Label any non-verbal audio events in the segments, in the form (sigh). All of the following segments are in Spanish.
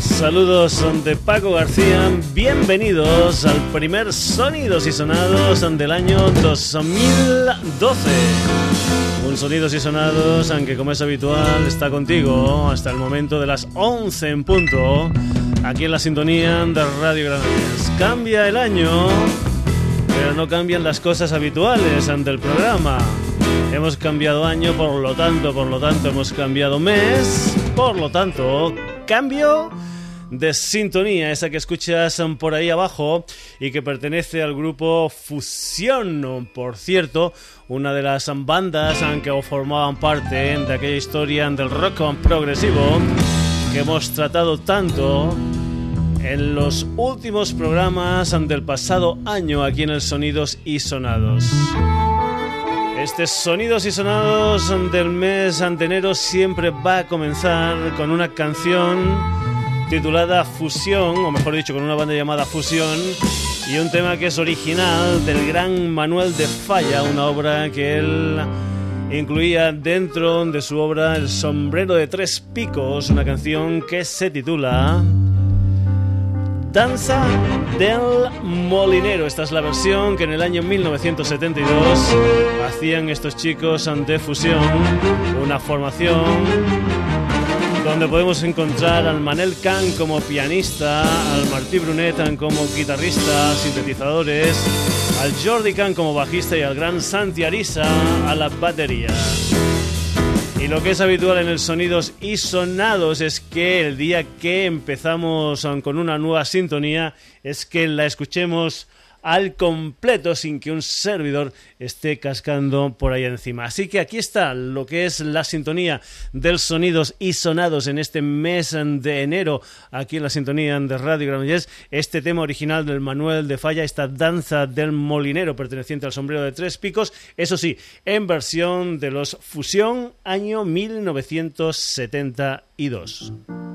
Saludos de Paco García. Bienvenidos al primer Sonidos y Sonados del año 2012. Un Sonidos y Sonados, aunque como es habitual, está contigo hasta el momento de las 11 en punto, aquí en la sintonía de Radio Granollers. Cambia el año, pero no cambian las cosas habituales ante el programa. Hemos cambiado año, por lo tanto, por lo tanto, hemos cambiado mes, por lo tanto, cambio de sintonía, esa que escuchas por ahí abajo y que pertenece al grupo Fusión, por cierto, una de las bandas que formaban parte de aquella historia del rock progresivo que hemos tratado tanto en los últimos programas del pasado año aquí en el Sonidos y Sonados. Este Sonidos y Sonados del mes de enero siempre va a comenzar con una canción titulada Fusión, o mejor dicho, con una banda llamada Fusión, y un tema que es original del gran Manuel de Falla, una obra que él incluía dentro de su obra El sombrero de tres picos, una canción que se titula Danza del Molinero. Esta es la versión que en el año 1972 hacían estos chicos ante Fusión, una formación donde podemos encontrar al Manel Khan como pianista, al Martí Brunet como guitarrista, sintetizadores, al Jordi Khan como bajista y al gran Santi Arisa a la batería. Y lo que es habitual en el Sonidos y Sonados es que el día que empezamos con una nueva sintonía es que la escuchemos al completo sin que un servidor esté cascando por ahí encima. Así que aquí está lo que es la sintonía del sonidos y sonados en este mes de enero, aquí en la sintonía de Radio Granollers, este tema original del Manuel de Falla, esta danza del molinero perteneciente al sombrero de tres picos, eso sí, en versión de los Fusión año 1972.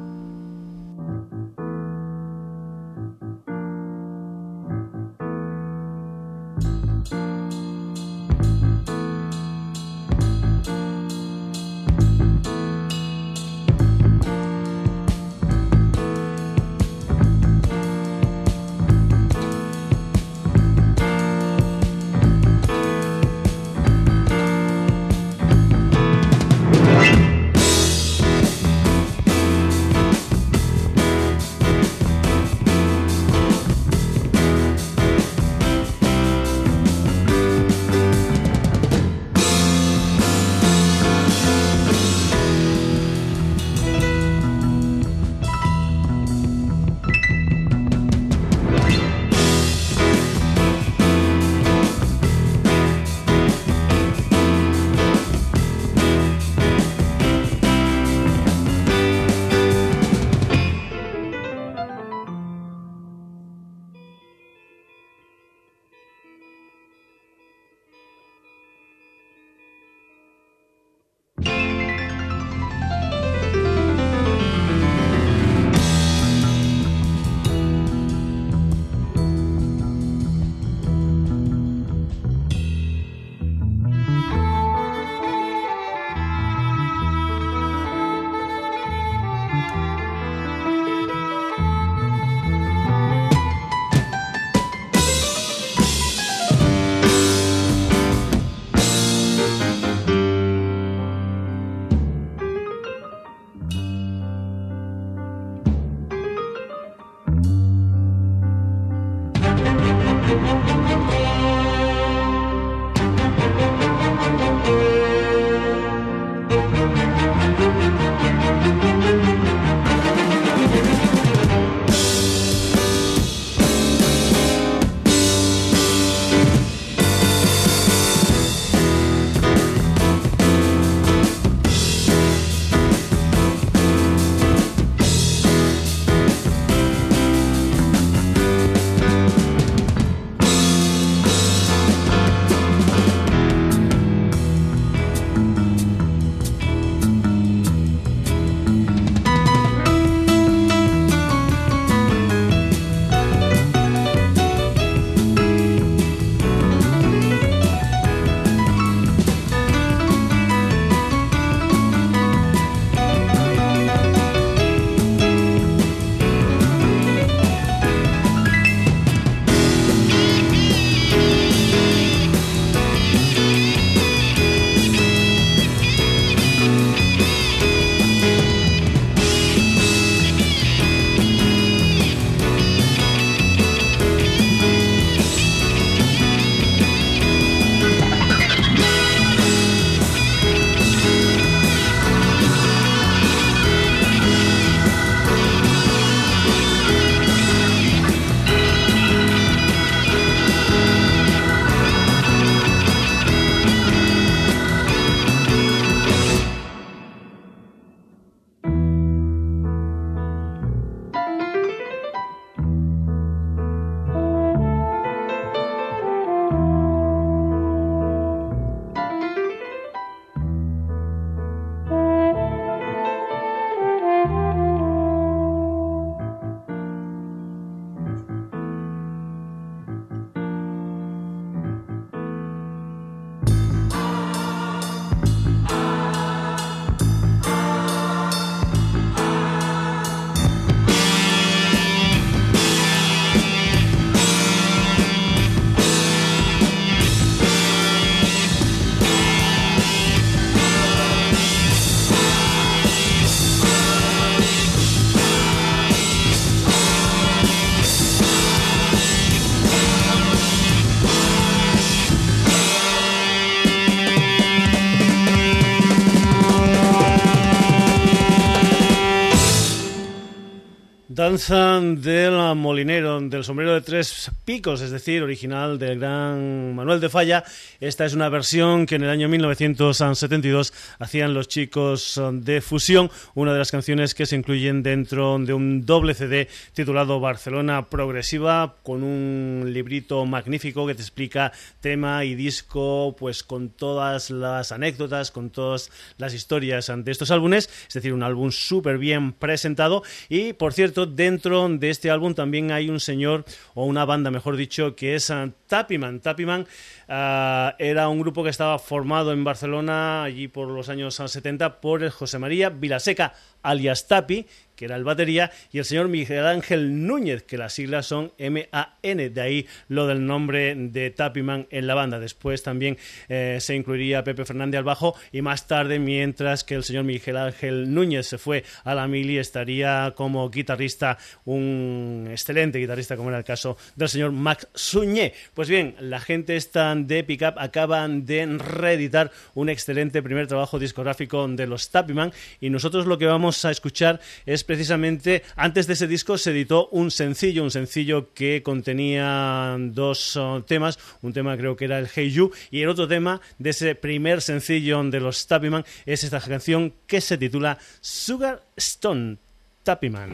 Danza del molinero, del sombrero de tres picos, es decir, original del gran Manuel de Falla. Esta es una versión que en el año 1972 hacían los chicos de Fusión, una de las canciones que se incluyen dentro de un doble CD titulado Barcelona Progresiva, con un librito magnífico que te explica tema y disco, pues con todas las anécdotas, con todas las historias de estos álbumes, es decir, un álbum súper bien presentado y, por cierto, dentro de este álbum también hay un señor, o una banda mejor dicho, que es uh, Tapiman. Tapiman uh, era un grupo que estaba formado en Barcelona allí por los años 70 por José María Vilaseca, alias Tapi, que era el batería, y el señor Miguel Ángel Núñez, que las siglas son M-A-N, de ahí lo del nombre de Tapiman en la banda. Después también eh, se incluiría Pepe Fernández al bajo, y más tarde, mientras que el señor Miguel Ángel Núñez se fue a la mili, estaría como guitarrista, un excelente guitarrista, como era el caso del señor Max Suñé. Pues bien, la gente está de Pickup acaban de reeditar un excelente primer trabajo discográfico de los Tapiman, y nosotros lo que vamos a escuchar es precisamente antes de ese disco se editó un sencillo, un sencillo que contenía dos uh, temas, un tema creo que era el Hey You y el otro tema de ese primer sencillo de los Tappyman es esta canción que se titula Sugar Stone Tappyman.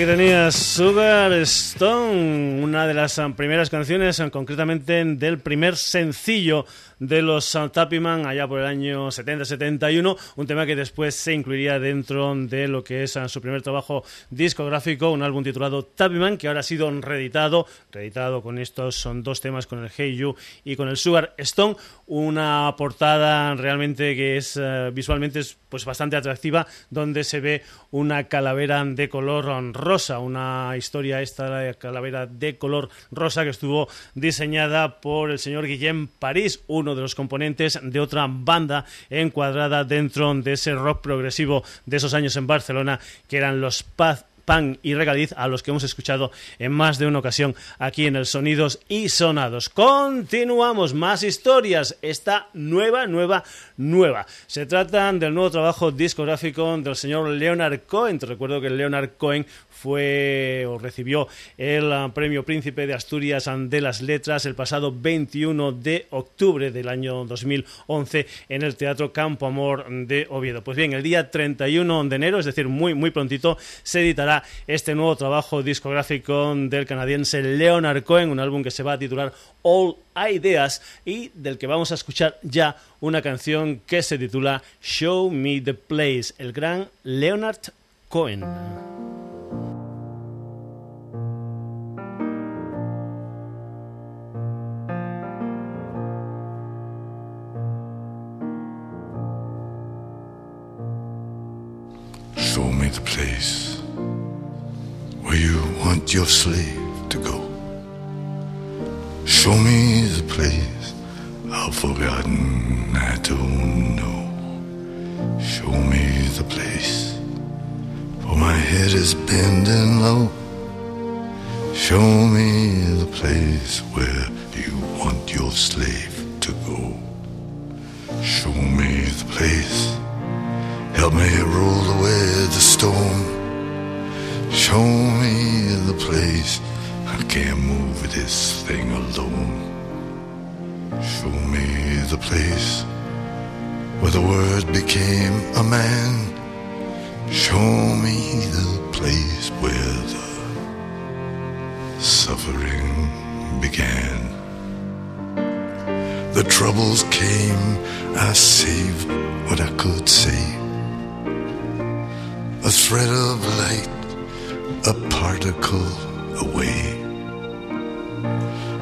Aquí tenías Sugar Stone, una de las primeras canciones, concretamente del primer sencillo de los Tapiman allá por el año 70-71, un tema que después se incluiría dentro de lo que es su primer trabajo discográfico, un álbum titulado Tapiman, que ahora ha sido reeditado, reeditado con estos son dos temas, con el Hey You y con el Sugar Stone, una portada realmente que es eh, visualmente es pues bastante atractiva, donde se ve una calavera de color rosa, una historia esta de calavera de color rosa que estuvo diseñada por el señor Guillem París, uno de los componentes de otra banda encuadrada dentro de ese rock progresivo de esos años en Barcelona que eran los Paz Pan y Regaliz, a los que hemos escuchado en más de una ocasión aquí en el Sonidos y Sonados. Continuamos, más historias. Esta nueva, nueva, nueva. Se trata del nuevo trabajo discográfico del señor Leonard Cohen. Te recuerdo que Leonard Cohen fue o recibió el ah, premio Príncipe de Asturias de las Letras el pasado 21 de octubre del año 2011 en el Teatro Campo Amor de Oviedo. Pues bien, el día 31 de enero, es decir, muy muy prontito, se editará este nuevo trabajo discográfico del canadiense Leonard Cohen, un álbum que se va a titular All Ideas y del que vamos a escuchar ya una canción que se titula Show Me the Place, el gran Leonard Cohen. the place where you want your slave to go. Show me the place I've forgotten, I don't know. Show me the place, for my head is bending low. Show me the place where you want your slave to go. Show me the place Help me roll away the storm. Show me the place. I can't move this thing alone. Show me the place where the word became a man. Show me the place where the suffering began. The troubles came, I saved what I could save a thread of light, a particle away.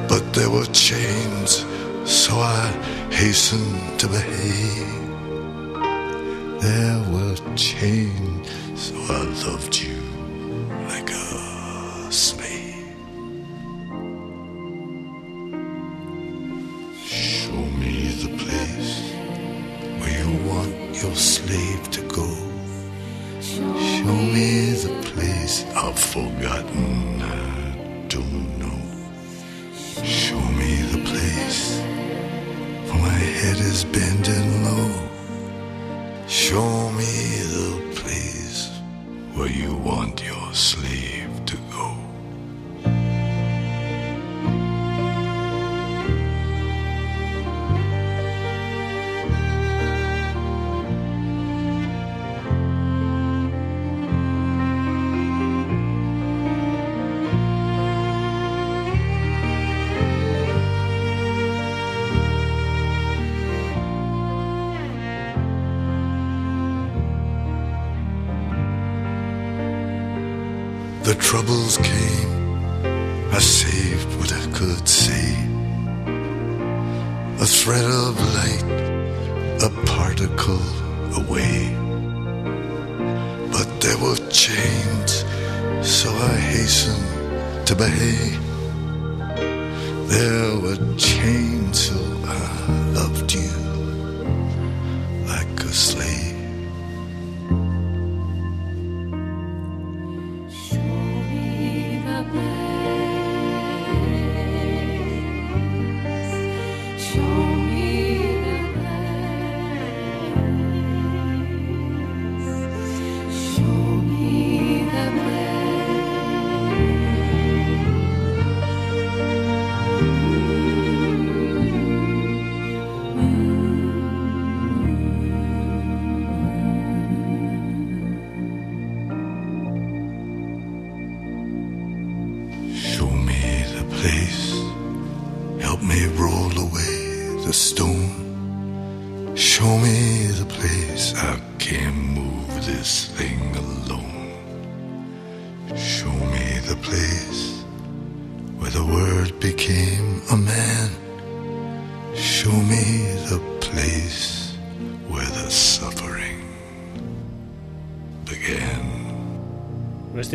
But there were chains, so I hastened to behave. There were chains, so I loved you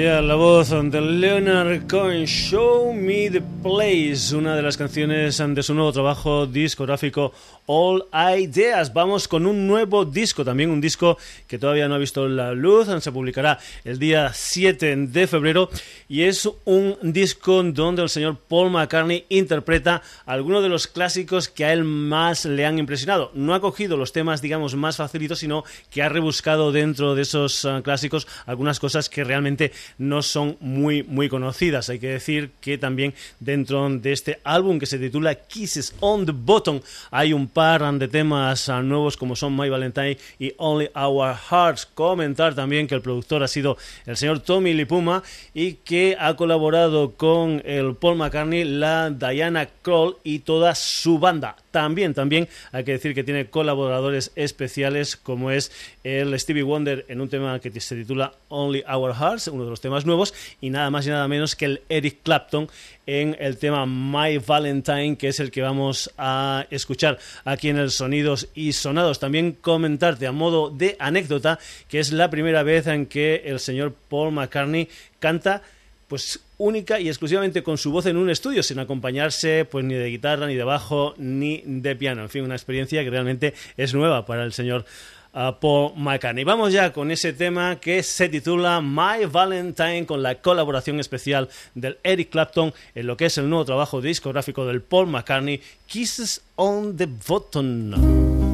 La voz de Leonard Cohen, Show Me the Place, una de las canciones de su nuevo trabajo discográfico All Ideas. Vamos con un nuevo disco, también un disco que todavía no ha visto la luz, se publicará el día 7 de febrero y es un disco donde el señor Paul McCartney interpreta algunos de los clásicos que a él más le han impresionado. No ha cogido los temas, digamos, más facilitos, sino que ha rebuscado dentro de esos ah, clásicos algunas cosas que realmente no son muy, muy conocidas. Hay que decir que también dentro de este álbum que se titula Kisses on the Bottom hay un par de temas ah, nuevos como son My Valentine y Only Our Hearts. Comentar también que el productor ha sido el señor Tommy Lipuma y que ha colaborado con el Paul McCartney, la Diana Kroll y toda su banda. También, también hay que decir que tiene colaboradores especiales como es el Stevie Wonder en un tema que se titula Only Our Hearts, uno de los temas nuevos, y nada más y nada menos que el Eric Clapton en el tema My Valentine, que es el que vamos a escuchar aquí en el Sonidos y Sonados. También comentarte a modo de anécdota que es la primera vez en que el señor Paul McCartney canta pues única y exclusivamente con su voz en un estudio, sin acompañarse pues ni de guitarra, ni de bajo, ni de piano. En fin, una experiencia que realmente es nueva para el señor uh, Paul McCartney. Vamos ya con ese tema que se titula My Valentine con la colaboración especial del Eric Clapton en lo que es el nuevo trabajo discográfico del Paul McCartney, Kisses on the Button.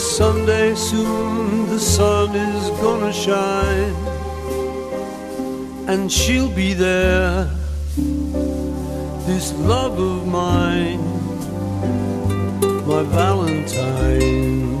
someday soon the sun is gonna shine and she'll be there. This love of mine, my Valentine.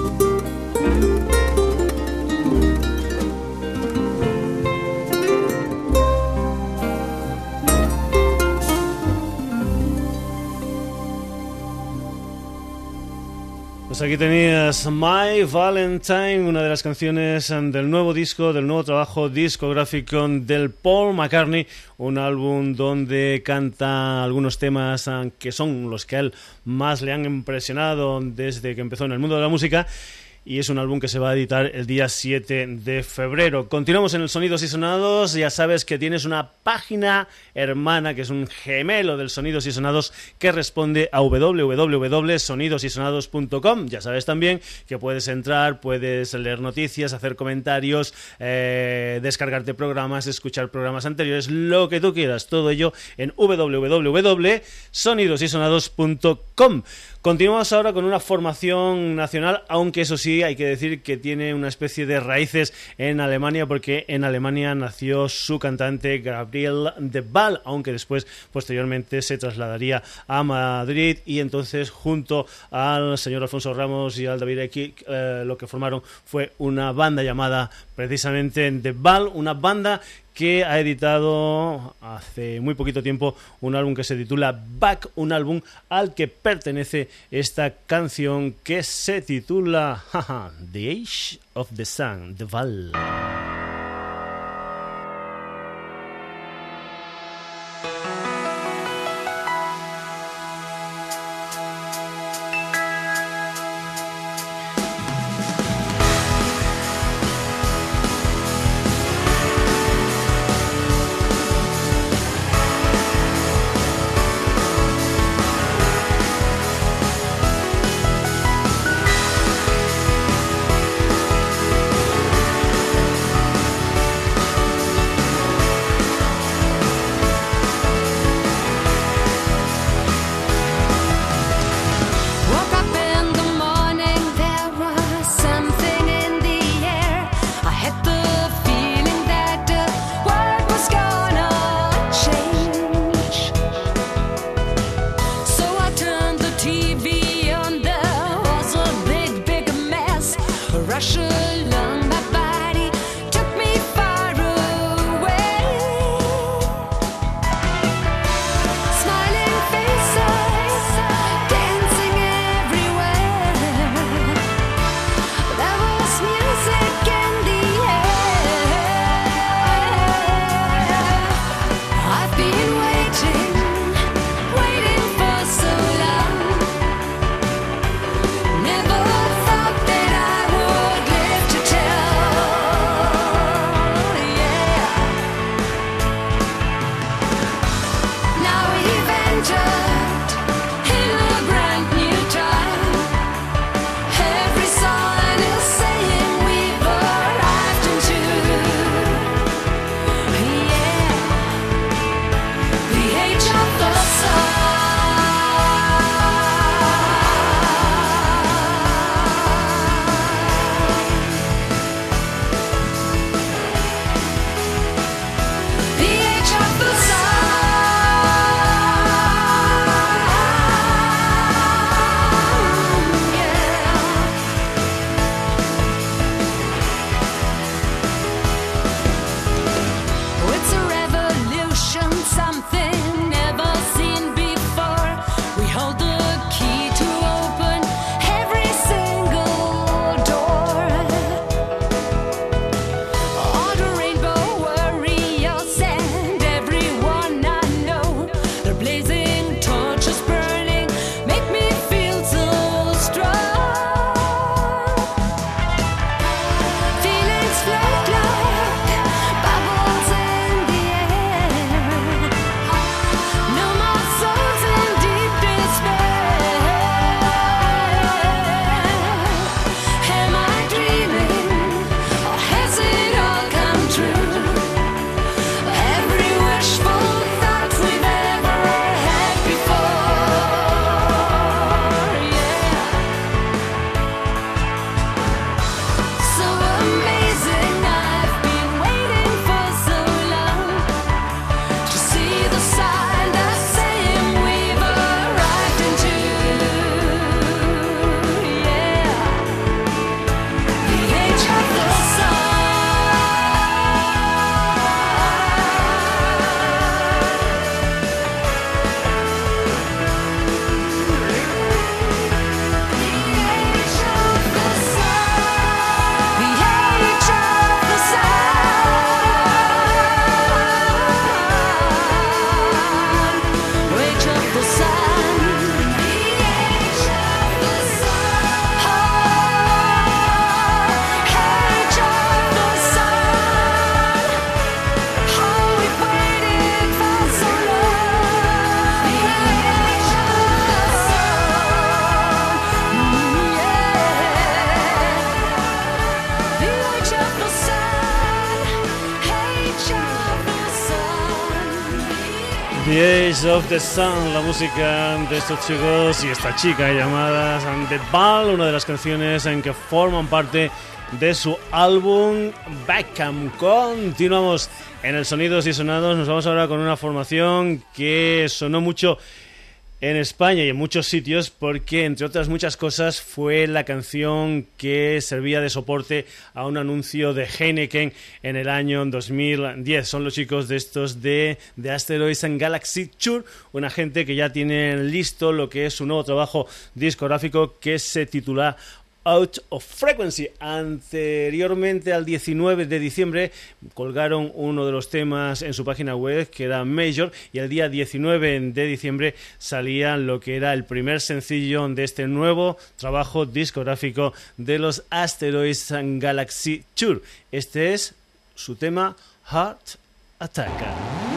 Pues aquí tenías My Valentine, una de las canciones del nuevo disco, del nuevo trabajo discográfico del Paul McCartney, un álbum donde canta algunos temas que son los que a él más le han impresionado desde que empezó en el mundo de la música y es un álbum que se va a editar el día 7 de febrero. Continuamos en el Sonidos y Sonados, ya sabes que tienes una página hermana que es un gemelo del Sonidos y Sonados que responde a www.sonidosysonados.com. Ya sabes también que puedes entrar, puedes leer noticias, hacer comentarios, eh, descargarte programas, escuchar programas anteriores, lo que tú quieras, todo ello en www.sonidosysonados.com. Continuamos ahora con una formación nacional, aunque eso sí, hay que decir que tiene una especie de raíces en Alemania, porque en Alemania nació su cantante Gabriel de Val, aunque después, posteriormente, se trasladaría a Madrid y entonces, junto al señor Alfonso Ramos y al David X, eh, lo que formaron fue una banda llamada precisamente The Val, una banda que ha editado hace muy poquito tiempo un álbum que se titula Back, un álbum al que pertenece esta canción que se titula (laughs) The Age of the Sun, The Val. Of the Sun, la música de estos chicos y esta chica llamadas The Ball, una de las canciones en que forman parte de su álbum Backham. Continuamos en el Sonidos y Sonados, nos vamos ahora con una formación que sonó mucho en España y en muchos sitios porque, entre otras muchas cosas, fue la canción que servía de soporte a un anuncio de Heineken en el año 2010. Son los chicos de estos de, de Asteroids and Galaxy Tour, una gente que ya tiene listo lo que es su nuevo trabajo discográfico que se titula Out of Frequency. Anteriormente al 19 de diciembre colgaron uno de los temas en su página web que era Major y el día 19 de diciembre salía lo que era el primer sencillo de este nuevo trabajo discográfico de los Asteroids Galaxy Tour. Este es su tema Heart Attack.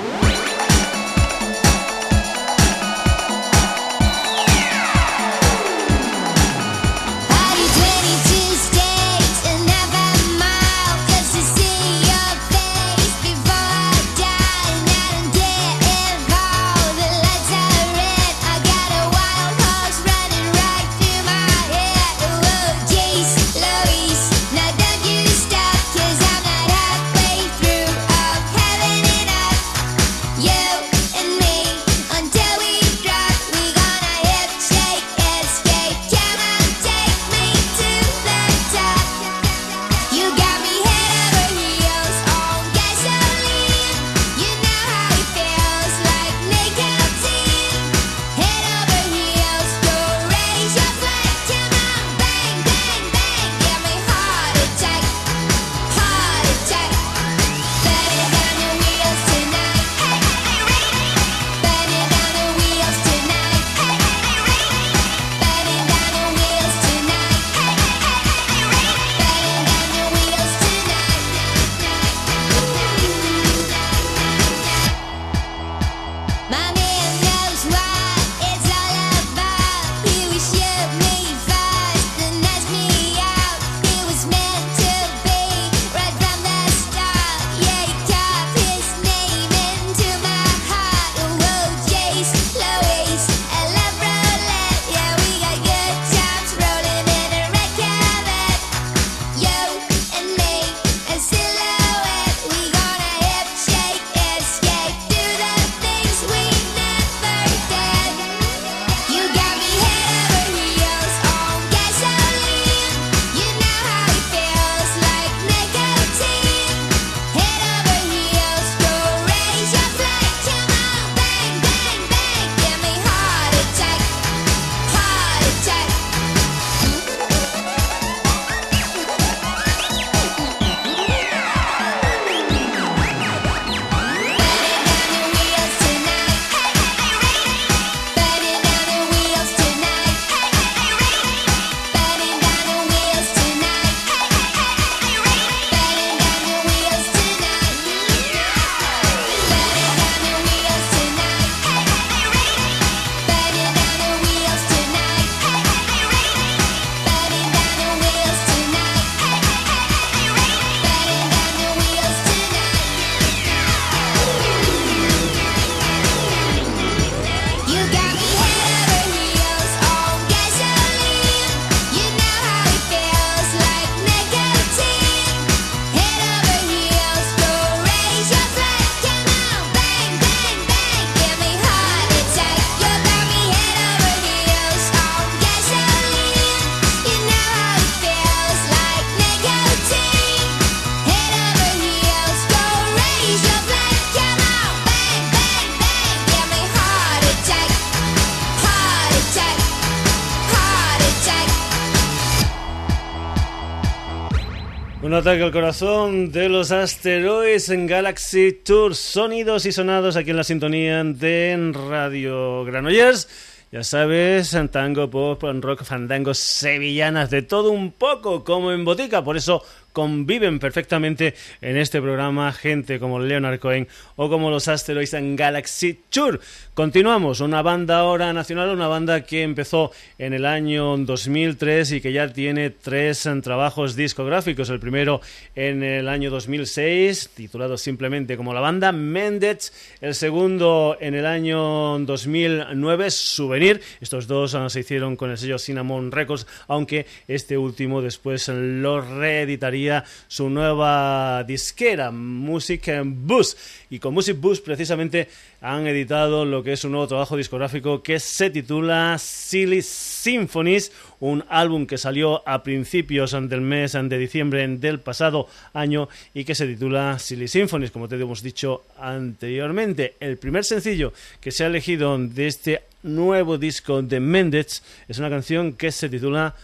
Ataque al corazón de los asteroides en Galaxy Tour. Sonidos y sonados aquí en la sintonía de Radio Granollers. Ya sabes, tango, pop, rock, fandangos, sevillanas, de todo un poco como en botica. Por eso conviven perfectamente en este programa gente como Leonard Cohen o como los Asteroids en Galaxy Tour. Continuamos, una banda ahora nacional, una banda que empezó en el año 2003 y que ya tiene tres trabajos discográficos. El primero en el año 2006, titulado simplemente como la banda Mendez. El segundo en el año 2009, Souvenir. Estos dos se hicieron con el sello Cinnamon Records, aunque este último después lo reeditaría su nueva disquera, Music Bus. Y con Music Bus precisamente han editado lo que es un nuevo trabajo discográfico que se titula Silly Symphonies, un álbum que salió a principios del mes de diciembre del pasado año y que se titula Silly Symphonies, como te hemos dicho anteriormente. El primer sencillo que se ha elegido de este nuevo disco de Mendez es una canción que se titula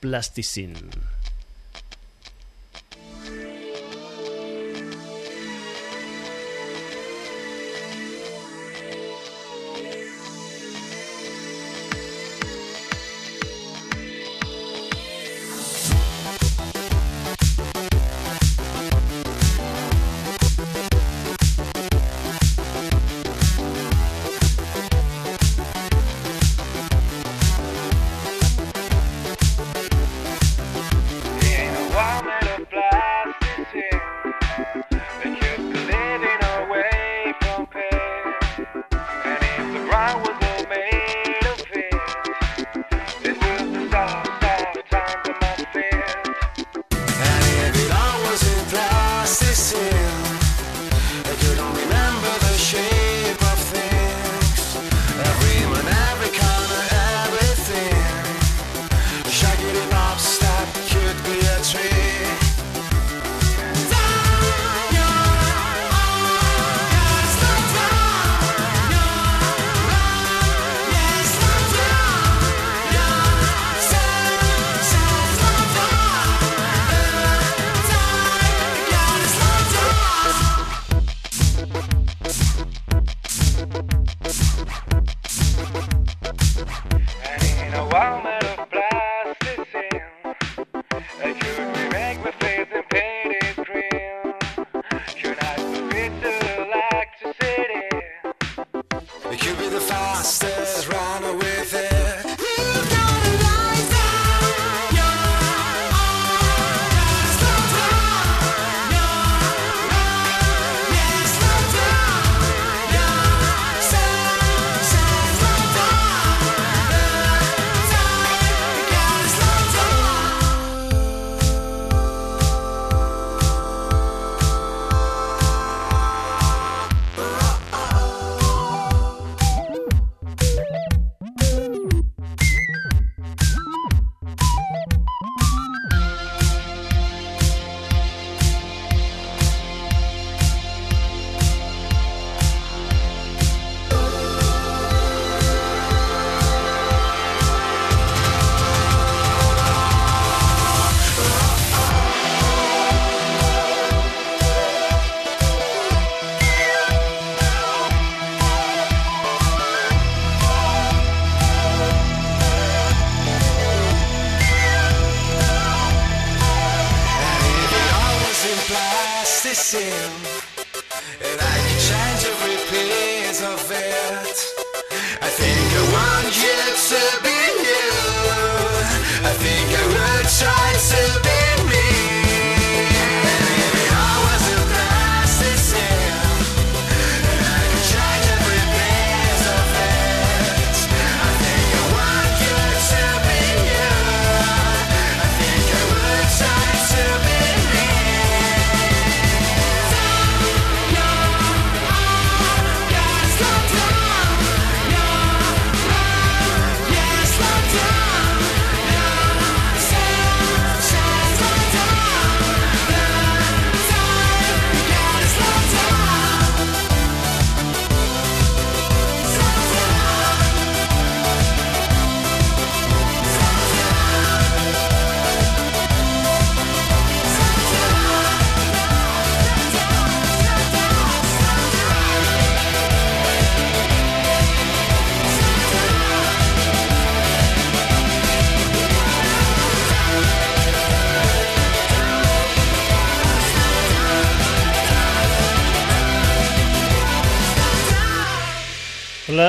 Plasticine.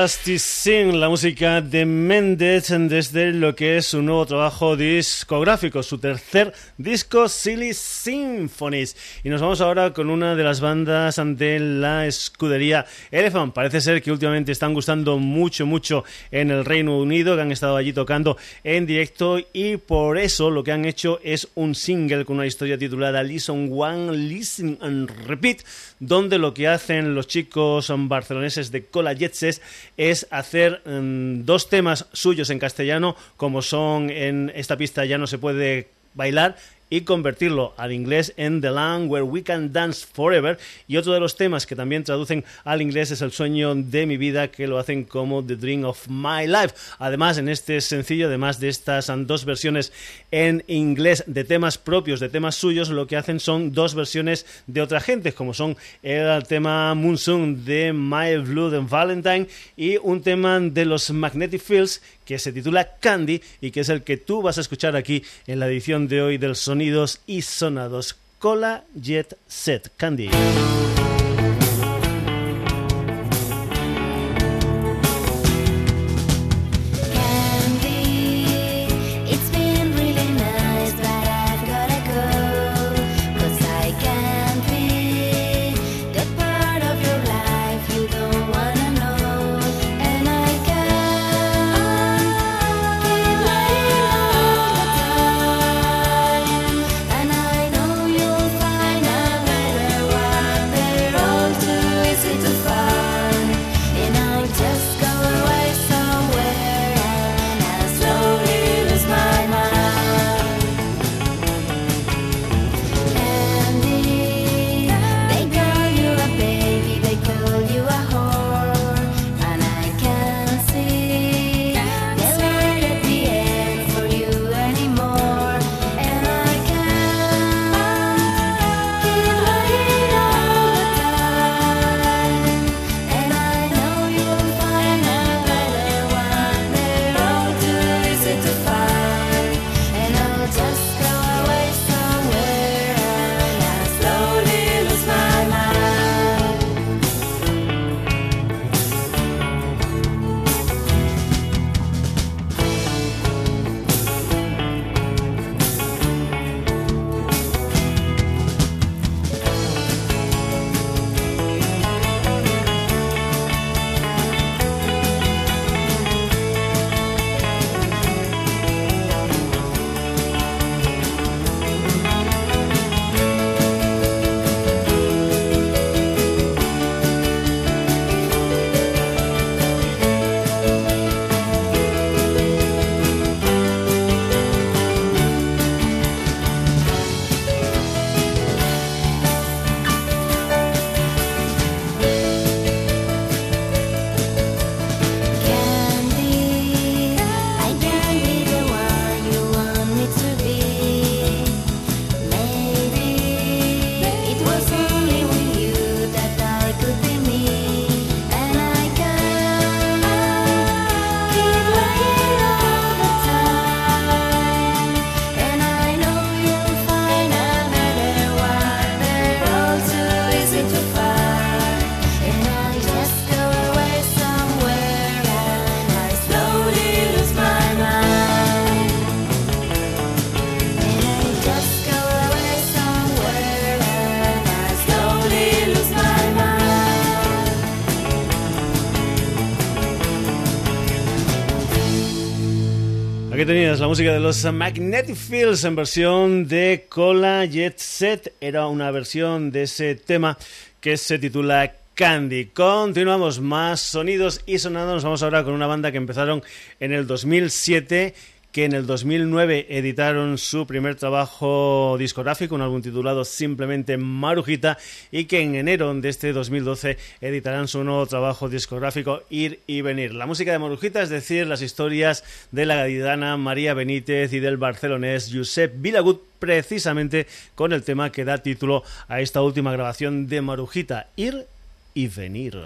just Plasticine, la música de Mendes desde lo que es su nuevo trabajo discográfico, su tercer disco Silly Symphonies. Y nos vamos ahora con una de las bandas de la escudería Elephant. Parece ser que últimamente están gustando mucho, mucho en el Reino Unido, que han estado allí tocando en directo y por eso lo que han hecho es un single con una historia titulada Listen One, Listen and Repeat, donde lo que hacen los chicos barceloneses de Cola Jets es es hacer mm, dos temas suyos en castellano, como son en esta pista ya no se puede bailar y convertirlo al inglés en The Land Where We Can Dance Forever. Y otro de los temas que también traducen al inglés es El sueño de mi vida, que lo hacen como The Dream of My Life. Además, en este sencillo, además de estas dos versiones en inglés de temas propios, de temas suyos, lo que hacen son dos versiones de otra gente, como son el tema Moonsoon de My Blood and Valentine y un tema de los Magnetic Fields que se titula Candy y que es el que tú vas a escuchar aquí en la edición de hoy del Sonidos y Sonados. Cola Jet Set Candy. La música de los Magnetic Fields en versión de Cola Jet Set. Era una versión de ese tema que se titula Candy. Continuamos más sonidos y sonando. Nos vamos ahora con una banda que empezaron en el 2007 que en el 2009 editaron su primer trabajo discográfico, un álbum titulado simplemente Marujita, y que en enero de este 2012 editarán su nuevo trabajo discográfico Ir y Venir. La música de Marujita, es decir, las historias de la gaditana María Benítez y del barcelonés Josep Vilagut, precisamente con el tema que da título a esta última grabación de Marujita, Ir y Venir.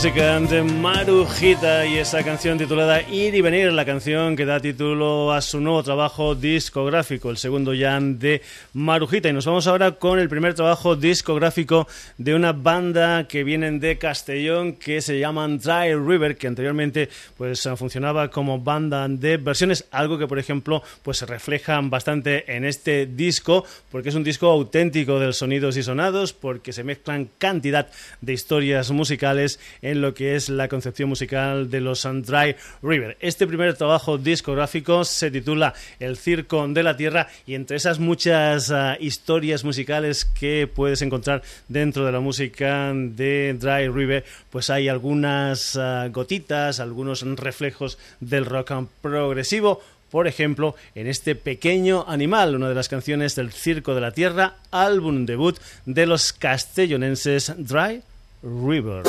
Música de Marujita y esa canción titulada Ir y Venir, la canción que da título a su nuevo trabajo discográfico, el segundo ya de Marujita. Y nos vamos ahora con el primer trabajo discográfico de una banda que vienen de Castellón que se llaman Dry River, que anteriormente pues funcionaba como banda de versiones, algo que por ejemplo pues se refleja bastante en este disco, porque es un disco auténtico del sonidos y sonados, porque se mezclan cantidad de historias musicales lo que es la concepción musical de los Dry River. Este primer trabajo discográfico se titula El Circo de la Tierra y entre esas muchas ah, historias musicales que puedes encontrar dentro de la música de Dry River, pues hay algunas ah, gotitas, algunos reflejos del rock progresivo por ejemplo, en este pequeño animal, una de las canciones del Circo de la Tierra, álbum debut de los castellonenses Dry River.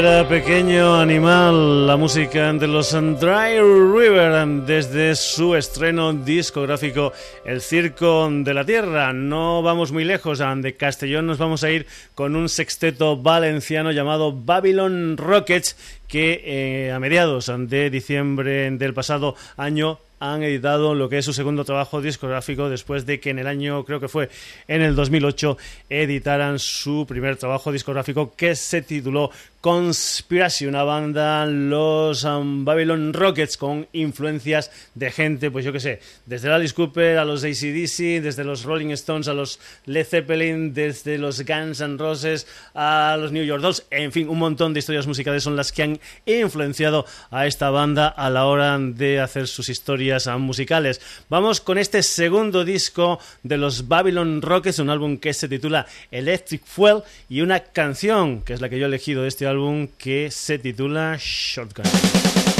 Eso era Pequeño Animal, la música de los Dry River desde su estreno discográfico El Circo de la Tierra. No vamos muy lejos, de Castellón nos vamos a ir con un sexteto valenciano llamado Babylon Rockets que eh, a mediados de diciembre del pasado año han editado lo que es su segundo trabajo discográfico después de que en el año, creo que fue en el 2008, editaran su primer trabajo discográfico que se tituló Conspiracy, una banda, los um, Babylon Rockets, con influencias de gente, pues yo que sé, desde Alice Cooper a los ACDC, desde los Rolling Stones a los Led Zeppelin, desde los Guns N' Roses a los New York Dolls, en fin, un montón de historias musicales son las que han influenciado a esta banda a la hora de hacer sus historias um, musicales. Vamos con este segundo disco de los Babylon Rockets, un álbum que se titula Electric Fuel y una canción que es la que yo he elegido de este álbum que se titula Shotgun.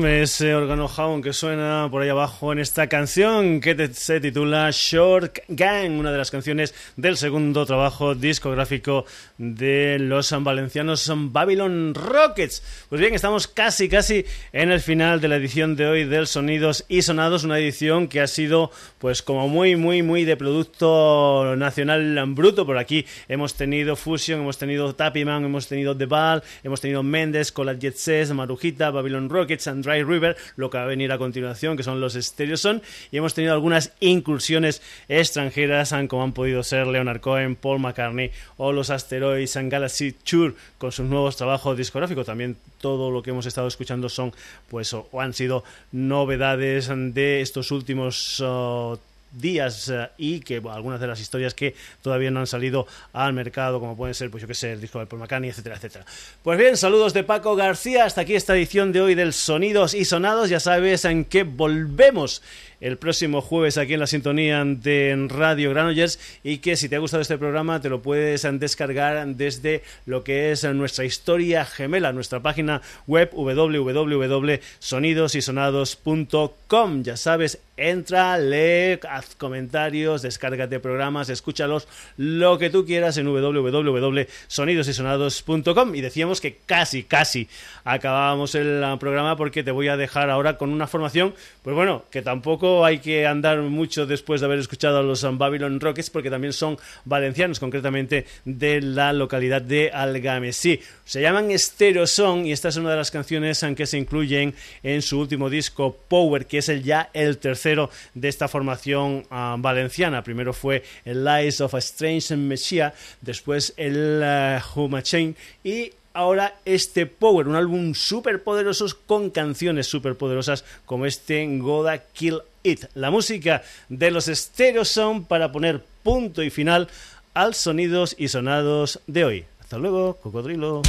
me ese órgano jaun que suena por ahí abajo en esta canción que se titula Short Gang, una de las canciones del segundo trabajo discográfico de los valencianos Babylon Rockets. Pues bien, estamos casi casi en el final de la edición de hoy del Sonidos y Sonados, una edición que ha sido pues como muy muy muy de producto nacional bruto. Por aquí hemos tenido Fusion, hemos tenido Tapiman, hemos tenido The Ball, hemos tenido Méndez, Cola Jet Marujita, Babylon Rockets and Dry River, lo que va a venir a continuación, que son los Stereoson, y hemos tenido algunas incursiones extranjeras, como han podido ser Leonard Cohen, Paul McCartney o los Asteroids and Galaxy Tour con sus nuevos trabajos discográficos. También todo lo que hemos estado escuchando son, pues, o, han sido novedades de estos últimos oh, días eh, y que algunas de las historias que todavía no han salido al mercado, como pueden ser, pues yo que sé, el disco de Paul McCartney, etcétera, etcétera. Pues bien, saludos de Paco García, hasta aquí esta edición de hoy del Sonidos y Sonados, ya sabes en qué volvemos el próximo jueves aquí en la sintonía de Radio Granollers y que si te ha gustado este programa te lo puedes descargar desde lo que es nuestra historia gemela, nuestra página web www.sonidosysonados.com. Ya sabes, entra, lee, haz comentarios, descárgate programas, escúchalos, lo que tú quieras en www.sonidosysonados.com. Y decíamos que casi, casi acabábamos el programa porque te voy a dejar ahora con una formación, pues bueno, que tampoco hay que andar mucho después de haber escuchado a los Babylon Rockets porque también son valencianos, concretamente de la localidad de Algamesí. Se llaman Stereo Song y esta es una de las canciones que se incluyen en su último disco Power, que es el ya el tercero de esta formación ah, valenciana. Primero fue el Lies of a Strange Messiah, después el uh, Chain y ahora este Power, un álbum súper poderoso con canciones súper poderosas como este Goda Kill It. La música de los Stereo son para poner punto y final al sonidos y sonados de hoy. Hasta luego, cocodrilo.